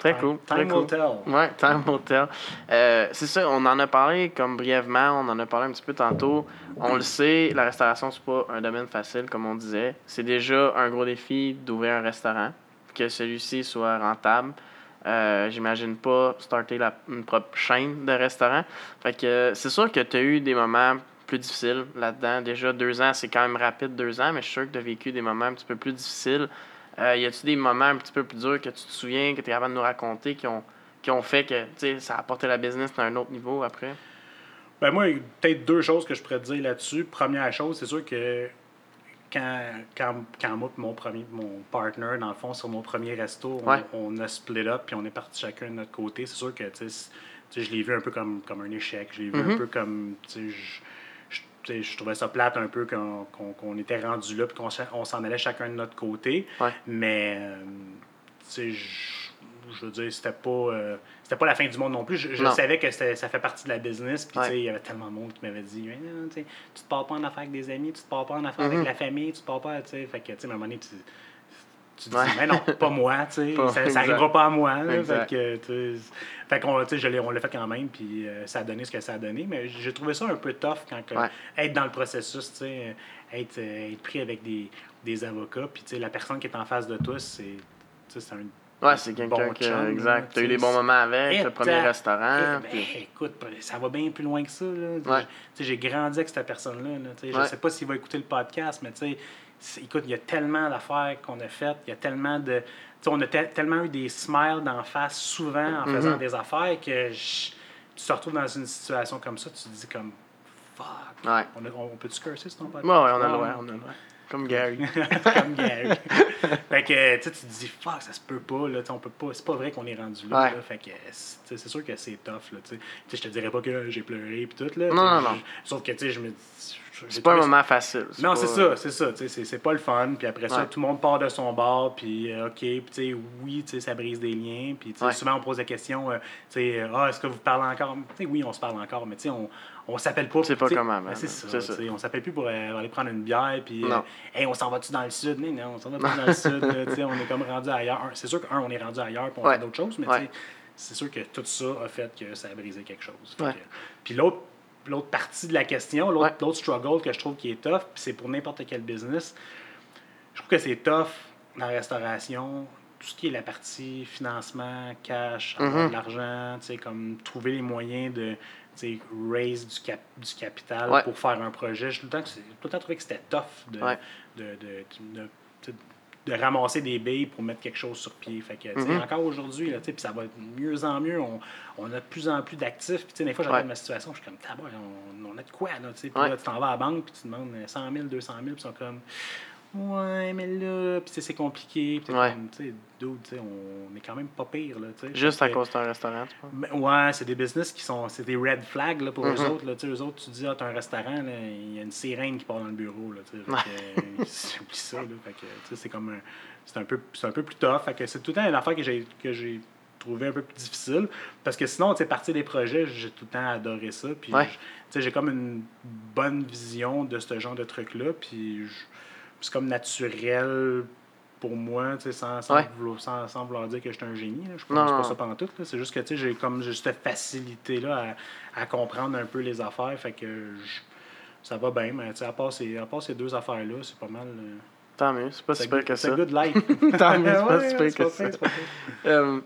Speaker 1: Très
Speaker 2: time-
Speaker 1: cool. Très
Speaker 2: Time
Speaker 1: cool.
Speaker 2: will tell.
Speaker 1: Ouais, Time Hotel. Euh, c'est ça, on en a parlé comme brièvement, on en a parlé un petit peu tantôt. On le sait, la restauration, c'est pas un domaine facile, comme on disait. C'est déjà un gros défi d'ouvrir un restaurant, que celui-ci soit rentable. Euh, J'imagine pas starter la, une propre chaîne de restaurants. Fait que c'est sûr que tu as eu des moments plus difficiles là-dedans. Déjà, deux ans, c'est quand même rapide, deux ans, mais je suis sûr que tu as vécu des moments un petit peu plus difficiles. Euh, y a-tu des moments un petit peu plus durs que tu te souviens, que tu es capable de nous raconter, qui ont, qui ont fait que ça a apporté la business à un autre niveau après?
Speaker 2: Ben moi, peut-être deux choses que je pourrais te dire là-dessus. Première chose, c'est sûr que quand, quand, quand moi et mon premier mon partner, dans le fond, sur mon premier resto, on,
Speaker 1: Ouais.
Speaker 2: on a split up puis on est parti chacun de notre côté. C'est sûr que je l'ai vu un peu comme, comme un échec. Je l'ai vu
Speaker 1: Mhm.
Speaker 2: un peu comme. Je, je, trouvais ça plate un peu qu'on qu'on était rendu là puis qu'on s'en- on s'en allait chacun de notre côté.
Speaker 1: Ouais.
Speaker 2: Mais, euh, tu sais, je, je veux dire, c'était pas, euh, c'était pas la fin du monde non plus. Je, je
Speaker 1: Non.
Speaker 2: savais que ça fait partie de la business. Puis,
Speaker 1: Ouais.
Speaker 2: il y avait tellement de monde qui m'avait dit Mais non, tu te pars pas en affaire avec des amis, tu te pars pas en affaire
Speaker 1: Mhm.
Speaker 2: avec la famille, tu te pars pas. tu sais. Fait que, tu sais, à un moment donné, tu, dis
Speaker 1: Ouais.
Speaker 2: Mais non, pas moi, tu sais. *laughs* Ça, ça arrivera pas à moi. là. Fait que, fait qu'on, on l'a fait quand même, puis euh, ça a donné ce que ça a donné. Mais j'ai trouvé ça un peu tough quand que-
Speaker 1: Ouais.
Speaker 2: être dans le processus, tu sais, être, euh, être pris avec des, des avocats, puis tu sais, la personne qui est en face de toi, c'est un
Speaker 1: Ouais, c'est quelqu'un
Speaker 2: bon là,
Speaker 1: exact. Tu as eu des bons moments avec, le premier
Speaker 2: ta-
Speaker 1: restaurant.
Speaker 2: eh, ben,
Speaker 1: puis-
Speaker 2: écoute, ça va bien plus loin que ça. Là.
Speaker 1: Ouais.
Speaker 2: Tu sais, J'ai grandi avec cette personne-là. là, tu sais, Je
Speaker 1: Ouais.
Speaker 2: sais pas s'il va écouter le podcast, mais tu sais, écoute, il y a tellement d'affaires qu'on a faites. Il y a tellement de. tu sais, on a te- tellement eu des smiles d'en face souvent en faisant des affaires que je- tu te retrouves dans une situation comme ça, tu te dis comme fuck.
Speaker 1: Ouais.
Speaker 2: On, peut-tu curser sur ton podcast?
Speaker 1: Ouais, ouais, on a le droit. Comme Gary.
Speaker 2: comme Gary. fait que tu te dis, fuck, ça se peut pas, là, on peut pas, c'est pas vrai qu'on est rendu là.
Speaker 1: Ouais.
Speaker 2: là. fait que c'est sûr que c'est tough, là, tu sais. Je te dirais pas que j'ai pleuré pis tout, là.
Speaker 1: Non, non, non.
Speaker 2: Sauf que, tu sais, je me
Speaker 1: C'est pas un moment facile.
Speaker 2: Non, c'est ça, c'est ça, tu sais, c'est- c'est pas le fun. Puis après ça,
Speaker 1: Ouais.
Speaker 2: tout le monde part de son bord, puis euh, OK, puis tu sais, oui, tu sais, ça brise des liens. Puis tu sais,
Speaker 1: Ouais.
Speaker 2: souvent, on pose la question, euh, tu sais, euh, ah, est-ce que vous parlez encore? Tu sais, oui, on se parle encore, mais tu sais, on, on s'appelle pas.
Speaker 1: C'est
Speaker 2: ben, C'est ça,
Speaker 1: ça.
Speaker 2: on s'appelle plus pour euh, aller prendre une bière, puis, euh, hey, on s'en va-tu dans le sud? Mais non, on s'en va *laughs* pas dans le sud, là, on est comme rendu ailleurs. C'est sûr qu'un, on est rendu ailleurs, puis on
Speaker 1: Ouais.
Speaker 2: fait d'autres choses, mais
Speaker 1: Ouais.
Speaker 2: c'est sûr que tout ça a fait que ça a brisé quelque chose. Fait
Speaker 1: Ouais.
Speaker 2: que- puis l'autre l'autre partie de la question, l'autre struggle que je trouve qui est tough, c'est pour n'importe quel business, je trouve que c'est tough dans la restauration, tout ce qui est la partie financement, cash, avoir
Speaker 1: Mhm.
Speaker 2: de l'argent, tu sais, comme trouver les moyens de raise du, cap, du capital
Speaker 1: Ouais.
Speaker 2: pour faire un projet. J'ai tout tout le temps trouvé que c'était tough de,
Speaker 1: Ouais.
Speaker 2: de, de, de- ramasser des billes pour mettre quelque chose sur pied. Fait que,
Speaker 1: Mhm.
Speaker 2: encore aujourd'hui, ça va de mieux en mieux. On, on a de plus en plus d'actifs. Puis, des fois, je regarde
Speaker 1: Ouais.
Speaker 2: ma situation, je suis comme, tabac, on, on a de quoi, là. Puis là, tu t'en vas à la banque, puis tu demandes 100 000, 200 000, puis ils sont comme, ouais, mais là, puis c'est compliqué. T'es
Speaker 1: Ouais.
Speaker 2: tu sais, dude, tu sais, on est quand même pas pire, là, tu sais.
Speaker 1: Juste à
Speaker 2: que-
Speaker 1: cause d'un restaurant, tu
Speaker 2: ben, ouais, c'est des business qui sont. C'est des red flags là, pour eux
Speaker 1: Mhm.
Speaker 2: autres. Là, Tu sais, eux autres, tu dis, ah, t'as un restaurant, là, il y a une sirène qui part dans le bureau. Là, euh, *laughs* oublie ça. Là, fait que, tu sais, c'est comme un. C'est un, peu, c'est un peu plus tough. Fait que c'est tout le temps une affaire que j'ai, que j'ai trouvé un peu plus difficile. Parce que sinon, tu sais, partir des projets, j'ai tout le temps adoré ça. Puis,
Speaker 1: Ouais.
Speaker 2: je- tu sais, j'ai comme une bonne vision de ce genre de truc-là. Puis, je- c'est comme naturel pour moi, sans, sans,
Speaker 1: Ouais.
Speaker 2: vouloir, sans, sans vouloir dire que j'étais un génie. là. Je pense pas ça pendant tout. C'est juste que j'ai comme cette facilité-là à, à comprendre un peu les affaires. Fait que je- ça va bien, mais à part ces, à part ces deux affaires-là, c'est pas mal. euh,
Speaker 1: Tant mieux, c'est pas
Speaker 2: c'est
Speaker 1: si pire que
Speaker 2: c'est
Speaker 1: ça.
Speaker 2: good life. *laughs*
Speaker 1: Tant mieux, c'est pas *laughs* si pire
Speaker 2: c'est
Speaker 1: que ça.
Speaker 2: c'est.
Speaker 1: Euh,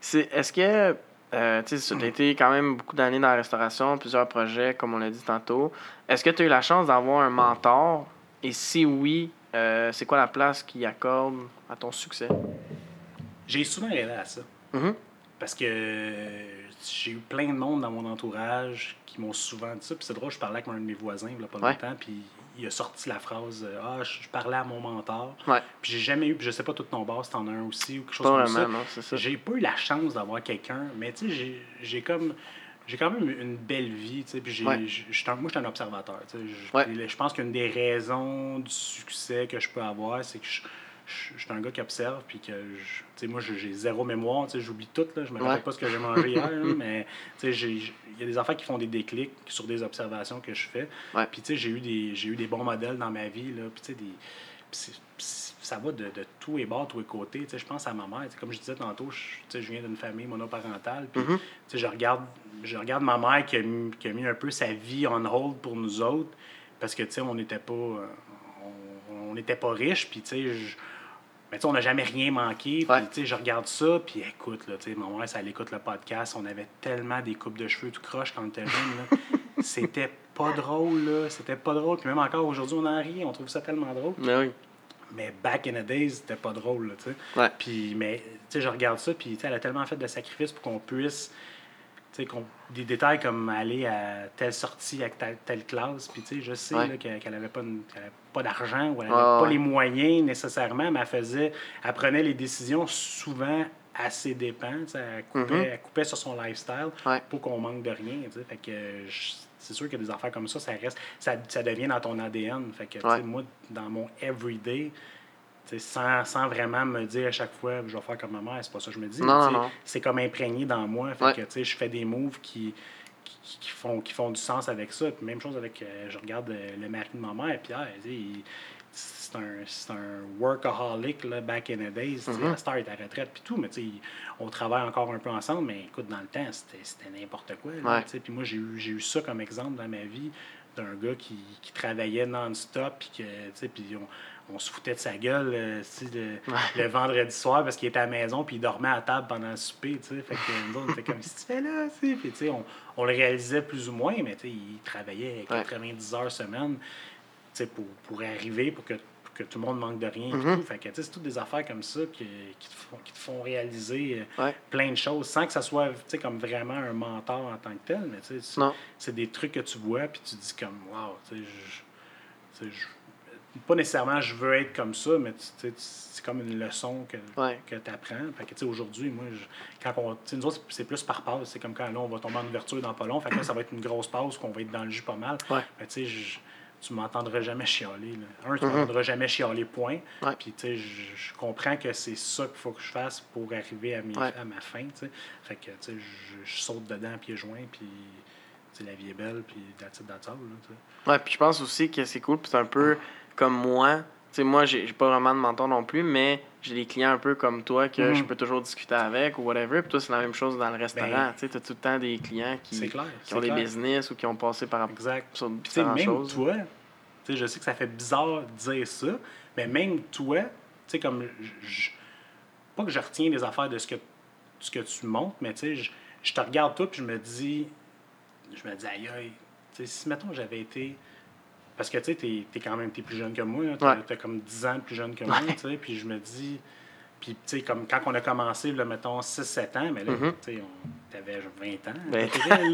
Speaker 1: c'est- Est-ce que euh, tu as été quand même beaucoup d'années dans la restauration, plusieurs projets, comme on l'a dit tantôt. Est-ce que tu as eu la chance d'avoir un mentor? Et si oui, euh, c'est quoi la place qu'il accorde à ton succès?
Speaker 2: J'ai souvent rêvé à ça.
Speaker 1: Mhm.
Speaker 2: Parce que j'ai eu plein de monde dans mon entourage qui m'ont souvent dit ça. Puis c'est drôle, je parlais avec un de mes voisins il y a pas
Speaker 1: Ouais.
Speaker 2: longtemps, puis il a sorti la phrase euh, Ah, je parlais à mon mentor.
Speaker 1: Ouais.
Speaker 2: Puis j'ai jamais eu, puis je sais pas tout ton bas, si t'en as un aussi ou quelque chose
Speaker 1: Pas
Speaker 2: comme ça.
Speaker 1: non, c'est ça.
Speaker 2: J'ai pas eu la chance d'avoir quelqu'un, mais tu sais, j'ai- j'ai comme. J'ai quand même une belle vie, tu sais, puis j'ai,
Speaker 1: Ouais.
Speaker 2: j'ai- j'étais un- moi, je suis un observateur, tu sais. Je-
Speaker 1: Ouais.
Speaker 2: pense qu'une des raisons du succès que je peux avoir, c'est que je, je, je suis un gars qui observe, puis que, tu sais, moi, j'ai zéro mémoire, tu sais, j'oublie tout, là, je me
Speaker 1: Ouais.
Speaker 2: rappelle pas ce que j'ai mangé hier, là, *laughs* mais, tu sais, il y a des affaires qui font des déclics sur des observations que je fais. Puis, tu sais, j'ai eu, des, j'ai eu des bons modèles dans ma vie, là, puis, tu sais, des... ça va de, de tous les bords, tous les côtés. Tu sais, je pense à ma mère. Tu sais, Comme je disais tantôt, je, tu sais, je viens d'une famille monoparentale. Puis,
Speaker 1: Mhm.
Speaker 2: tu sais, je, regarde, je regarde ma mère qui a, mis, qui a mis un peu sa vie on hold pour nous autres. Parce que, tu sais, on n'était pas, euh, on, on n'était pas riches. Puis, tu sais, je- mais tu sais, on n'a jamais rien manqué. Puis,
Speaker 1: Ouais.
Speaker 2: tu sais, je regarde ça, puis écoute, là, tu sais, ma mère, ça elle écoute le podcast. On avait tellement des coupes de cheveux tout croche quand on était jeune. *laughs* C'était pas drôle, là. C'était pas drôle. Puis même encore aujourd'hui, on en rit. On trouve ça tellement drôle.
Speaker 1: Mais oui.
Speaker 2: Mais back in the days, c'était pas drôle, tu sais.
Speaker 1: Ouais.
Speaker 2: Puis, mais, tu sais, je regarde ça, puis, tu sais, elle a tellement fait de sacrifices pour qu'on puisse, tu sais, qu'on- des détails comme aller à telle sortie avec telle, telle classe, puis, tu sais, je sais
Speaker 1: Ouais.
Speaker 2: là, qu'elle qu'elle avait pas, une- qu'elle avait pas d'argent ou elle
Speaker 1: Ouais,
Speaker 2: avait pas
Speaker 1: ouais.
Speaker 2: les moyens nécessairement, mais elle faisait, elle prenait les décisions souvent à ses dépens, elle coupait,
Speaker 1: Mhm.
Speaker 2: elle coupait sur son lifestyle
Speaker 1: Ouais.
Speaker 2: pour qu'on manque de rien. Fait que je- c'est sûr que des affaires comme ça, ça reste, ça, ça devient dans ton ADN. Fait que,
Speaker 1: Ouais.
Speaker 2: moi, dans mon everyday, sans, sans vraiment me dire à chaque fois, je vais faire comme ma mère, c'est pas ça que je me dis. C'est comme imprégné dans moi. Fait
Speaker 1: Ouais.
Speaker 2: que, je fais des moves qui, qui, qui font, qui font du sens avec ça. Puis même chose avec, euh, je regarde euh, le mari de ma mère, Pierre, il- c'est un, un workaholic, là, back in the days.
Speaker 1: Mhm.
Speaker 2: À Star est à retraite, puis tout, mais on travaille encore un peu ensemble, mais écoute, dans le temps, c'était n'importe quoi.
Speaker 1: Ouais.
Speaker 2: Puis moi, j'ai eu, eu ça comme exemple dans ma vie d'un gars qui, qui travaillait non-stop, puis on, on se foutait de sa gueule euh, le, le vendredi soir parce qu'il était à la maison, puis il dormait à table pendant le souper. Fait que nous autres, on comme, si tu fais là. Puis, on, on le réalisait plus ou moins, mais il travaillait 90 heures semaine, pour, pour arriver, pour que, pour que tout le monde manque de rien.
Speaker 1: Mhm.
Speaker 2: tout. Fait que, c'est toutes des affaires comme ça qui, qui, te, font, qui te font réaliser euh,
Speaker 1: Ouais.
Speaker 2: plein de choses sans que ça soit, comme vraiment un mentor en tant que tel, mais c'est- des trucs que tu vois, puis tu dis comme, wow, tu sais, je- tu sais, je- pas nécessairement je veux être comme ça, mais c'est comme une leçon que,
Speaker 1: Ouais.
Speaker 2: que tu apprends. Fait que, aujourd'hui, moi, je- quand on, nous autres, c'est plus par pause. C'est comme quand là, on va tomber en ouverture dans pas long. Fait que là, ça va être une grosse pause, qu'on va être dans le jus pas mal.
Speaker 1: Ouais.
Speaker 2: Mais tu sais, je- tu m'entendras jamais chialer. Là. Un, tu
Speaker 1: Mhm.
Speaker 2: m'entendras jamais chialer, point.
Speaker 1: Ouais.
Speaker 2: Puis, tu sais, je, comprends que c'est ça qu'il faut que je fasse pour arriver à, mes-
Speaker 1: Ouais.
Speaker 2: à ma fin, tu sais. Fait que, tu sais, je, saute dedans pieds joints, puis, tu sais, la vie est belle, puis that's it, that's all, là, tu sais.
Speaker 1: Ouais, puis je pense aussi que c'est cool, puis c'est un peu comme moi. Sais, moi, j'ai pas vraiment de mentor non plus, mais j'ai des clients un peu comme toi que
Speaker 2: Mhm.
Speaker 1: je peux toujours discuter avec ou whatever. Puis toi, c'est la même chose dans le restaurant.
Speaker 2: Ben,
Speaker 1: tu t'as tout le temps des clients qui,
Speaker 2: clair.
Speaker 1: qui
Speaker 2: c'est
Speaker 1: ont des business ou qui ont passé par
Speaker 2: Exact.
Speaker 1: sur différentes
Speaker 2: même
Speaker 1: choses.
Speaker 2: toi, je sais que ça fait bizarre de dire ça, mais même toi, tu sais, comme. je- pas que je retiens des affaires de ce que, ce que tu montres, mais tu sais, je, je te regarde toi, puis je me dis. Je me dis, aïe, aïe. Tu sais, si, mettons, j'avais été parce que tu sais, t'es es quand même t'es plus jeune que moi. Tu
Speaker 1: Ouais.
Speaker 2: comme 10 ans plus jeune que moi. tu sais, Puis je me dis. Puis, tu sais, comme quand on a commencé, là, mettons 6-7 ans, mais là,
Speaker 1: Mhm.
Speaker 2: tu sais, on t'avais 20 ans.
Speaker 1: Ben.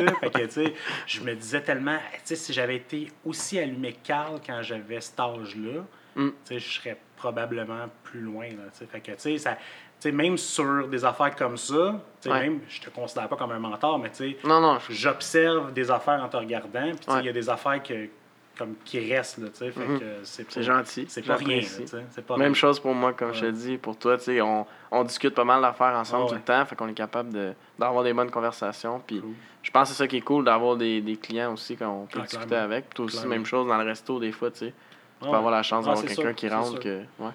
Speaker 2: là. fait que, tu sais, je me disais tellement, tu sais, si j'avais été aussi allumé Carl quand j'avais cet âge-là,
Speaker 1: Mm.
Speaker 2: tu sais, je serais probablement plus loin, là, tu sais. Fait que, tu sais, ça. Tu sais, même sur des affaires comme ça, sais,
Speaker 1: Ouais.
Speaker 2: même, je te considère pas comme un mentor, mais tu sais,
Speaker 1: Non, non, je-
Speaker 2: j'observe des affaires en te regardant, puis il
Speaker 1: Ouais.
Speaker 2: y a des affaires que, comme, qui restent, là, tu sais, fait
Speaker 1: Mhm.
Speaker 2: que c'est
Speaker 1: gentil.
Speaker 2: C'est pas rien, là, pas
Speaker 1: Même
Speaker 2: rien.
Speaker 1: chose pour moi, comme je te dis. Pour toi, tu sais, on, on discute pas mal d'affaires ensemble
Speaker 2: Ah
Speaker 1: tout
Speaker 2: ouais.
Speaker 1: le temps, fait qu'on est capable de- d'avoir des bonnes conversations. Puis
Speaker 2: Cool.
Speaker 1: je pense que c'est ça qui est cool d'avoir des, des clients aussi quand on peut
Speaker 2: Ah,
Speaker 1: discuter
Speaker 2: clairement.
Speaker 1: avec. Puis toi aussi,
Speaker 2: Clairement.
Speaker 1: même chose dans le resto, des fois, tu sais. Tu peux avoir la chance
Speaker 2: Ah,
Speaker 1: d'avoir quelqu'un qui rentre. Que... Ouais.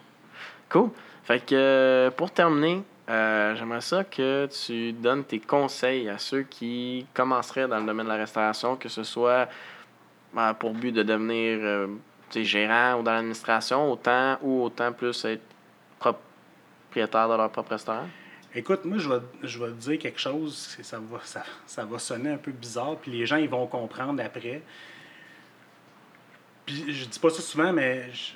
Speaker 1: Cool. Fait que euh, pour terminer, euh, j'aimerais ça que tu donnes tes conseils à ceux qui commenceraient dans le domaine de la restauration, que ce soit pour but de devenir euh, gérant ou dans l'administration, autant ou autant plus être propriétaire de leur propre restaurant?
Speaker 2: Écoute, moi, je vais, je te dire quelque chose, ça va, ça, ça va sonner un peu bizarre, puis les gens, ils vont comprendre après. Puis je dis pas ça souvent, mais je-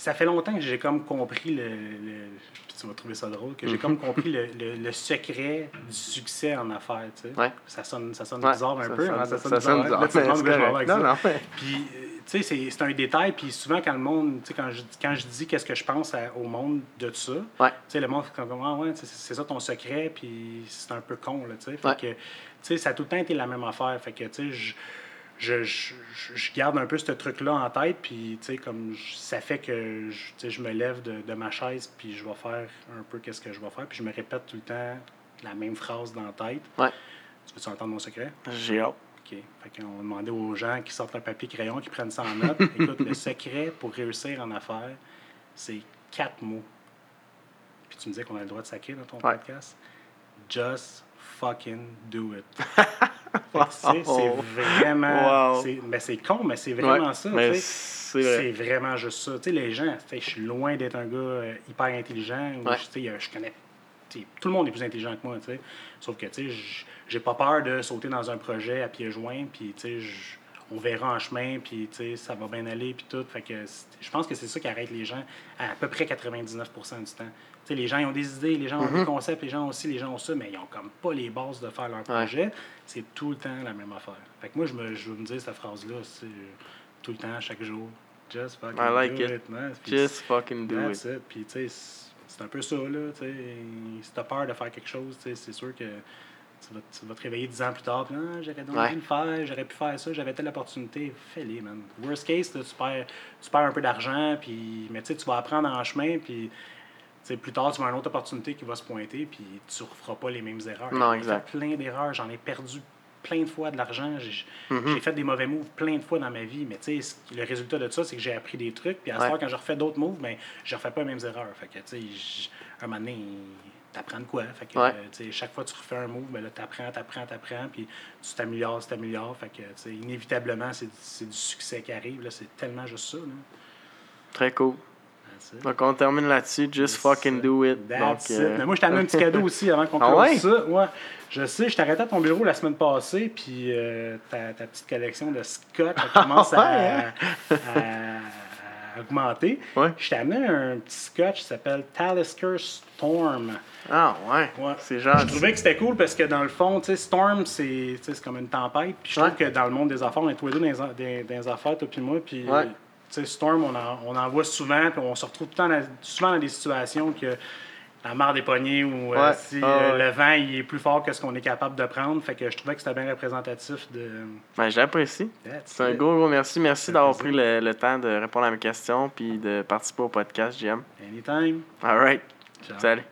Speaker 2: ça fait longtemps que j'ai comme compris le, le- puis tu vas trouver ça drôle, que j'ai
Speaker 1: Mhm.
Speaker 2: comme compris *laughs* le, le- le secret du succès en affaires, tu sais.
Speaker 1: Ouais.
Speaker 2: Ça sonne, ça sonne
Speaker 1: Ouais,
Speaker 2: bizarre un peu,
Speaker 1: sonne-
Speaker 2: hein, ça sonne
Speaker 1: ça
Speaker 2: bizarre.
Speaker 1: sonne
Speaker 2: hein.
Speaker 1: bizarre,
Speaker 2: Là,
Speaker 1: Non,
Speaker 2: ça.
Speaker 1: non, mais-
Speaker 2: Puis, euh, tu sais, c'est- c'est un détail. Puis souvent, quand le monde, tu sais, quand je, quand je dis qu'est-ce que je pense à- au monde de ça,
Speaker 1: Ouais.
Speaker 2: tu sais, le monde fait comme, ah ouais, c'est ça ton secret, puis c'est un peu con, là, tu sais. Fait que, tu sais, ça a tout le temps été la même affaire. Fait que, tu sais, je, je, je, garde un peu ce truc-là en tête, puis, tu sais, comme, je- ça fait que, je, me lève de, de ma chaise, puis je vais faire un peu qu'est-ce que je vais faire, puis je me répète tout le temps la même phrase dans la tête.
Speaker 1: Ouais.
Speaker 2: Tu veux-tu entendre mon secret?
Speaker 1: J'ai hâte.
Speaker 2: OK. Fait qu'on va demander aux gens qui sortent un papier crayon, qui prennent ça en note. *laughs* Écoute, le secret pour réussir en affaires, c'est quatre mots. Puis tu me disais qu'on a le droit de sacrer dans ton
Speaker 1: Ouais.
Speaker 2: podcast? Just fucking do it. *laughs* *laughs* C'est vraiment.
Speaker 1: Wow.
Speaker 2: c'est- ben, c'est con, mais c'est vraiment
Speaker 1: Ouais,
Speaker 2: ça.
Speaker 1: c'est vrai.
Speaker 2: C'est vraiment juste ça. Les gens, je suis loin d'être un gars euh, hyper intelligent.
Speaker 1: Ouais.
Speaker 2: je- connais. Tout le monde est plus intelligent que moi. Sauf que, j'ai pas peur de sauter dans un projet à pieds joints, puis, on verra en chemin, puis, ça va bien aller, puis tout. Fait que c'est- je pense que c'est ça qui arrête les gens à, à peu près 99% du temps. Tu sais, les gens, ils ont des idées, les gens ont des concepts, les gens aussi, les gens ont ça, mais ils ont comme pas les bases de faire leur projet. C'est tout le temps la même affaire. Fait que moi, je, me, je veux me dire cette phrase-là, c'est tout le temps, chaque jour. Just fucking
Speaker 1: I like
Speaker 2: do
Speaker 1: it.
Speaker 2: man.
Speaker 1: Just fucking do
Speaker 2: That's
Speaker 1: it.
Speaker 2: it. Puis, tu sais, c'est- un peu ça, là. Tu sais, si t'as peur de faire quelque chose, c'est sûr que tu vas, tu vas te réveiller dix ans plus tard, puis ah, j'aurais donc
Speaker 1: Ouais.
Speaker 2: dû le faire, j'aurais pu faire ça, j'avais telle opportunité. Fais-les, man. Worst case, là, tu, perds, tu perds un peu d'argent, puis, mais tu vas apprendre en chemin, puis. Tu sais, plus tard, tu vas avoir une autre opportunité qui va se pointer, puis tu ne referas pas les mêmes erreurs.
Speaker 1: Non,
Speaker 2: J'ai
Speaker 1: exact.
Speaker 2: fait plein d'erreurs, j'en ai perdu plein de fois de l'argent. J'ai
Speaker 1: Mhm.
Speaker 2: j'ai fait des mauvais moves plein de fois dans ma vie, mais tu le résultat de ça, c'est que j'ai appris des trucs. Puis à ce
Speaker 1: Ouais.
Speaker 2: soir, quand je refais d'autres moves, ben, je refais pas les mêmes erreurs. Fait que, tu j- un moment donné, t'apprends de quoi. Fait que,
Speaker 1: Ouais.
Speaker 2: euh, tu chaque fois que tu refais un move, ben là, t'apprends, t'apprends, t'apprends, puis tu t'améliores, tu t'améliores. Fait que, tu inévitablement, c'est du succès qui arrive. C'est tellement juste ça. Là.
Speaker 1: Très cool.
Speaker 2: It.
Speaker 1: Donc on termine là-dessus. Just
Speaker 2: That's
Speaker 1: fucking do it.
Speaker 2: That's
Speaker 1: Donc,
Speaker 2: it.
Speaker 1: euh,
Speaker 2: Mais moi, je t'ai amené un petit cadeau aussi avant qu'on *laughs*
Speaker 1: Ah ouais?
Speaker 2: ça. Ouais. Je sais, je t'arrêtais à ton bureau la semaine passée, puis euh, ta, ta petite collection de scotch *laughs* commence
Speaker 1: Ah
Speaker 2: à, à- à augmenter.
Speaker 1: Ouais.
Speaker 2: Je t'ai amené un petit scotch qui s'appelle Talisker Storm.
Speaker 1: Ah ouais.
Speaker 2: Ouais.
Speaker 1: C'est
Speaker 2: Je
Speaker 1: gentil.
Speaker 2: trouvais que c'était cool parce que dans le fond, tu sais, Storm, c'est comme une tempête. Puis je trouve
Speaker 1: Ouais.
Speaker 2: que dans le monde des affaires, on est tous les deux dans les, dans les- dans les affaires, toi puis moi. Puis,
Speaker 1: Ouais.
Speaker 2: Tu sais, Storm, on en, on en voit souvent, puis on se retrouve tout le temps dans- souvent dans des situations que la marre des poignées ou euh, si
Speaker 1: Ah
Speaker 2: euh,
Speaker 1: ouais.
Speaker 2: le vent il est plus fort que ce qu'on est capable de prendre. Fait que je trouvais que c'était bien représentatif de.
Speaker 1: Ben, C'est un gros, gros merci. Merci d'avoir pris le, le temps de répondre à mes questions puis de participer au podcast, JM.
Speaker 2: Anytime.
Speaker 1: All right.
Speaker 2: Ciao.
Speaker 1: Salut.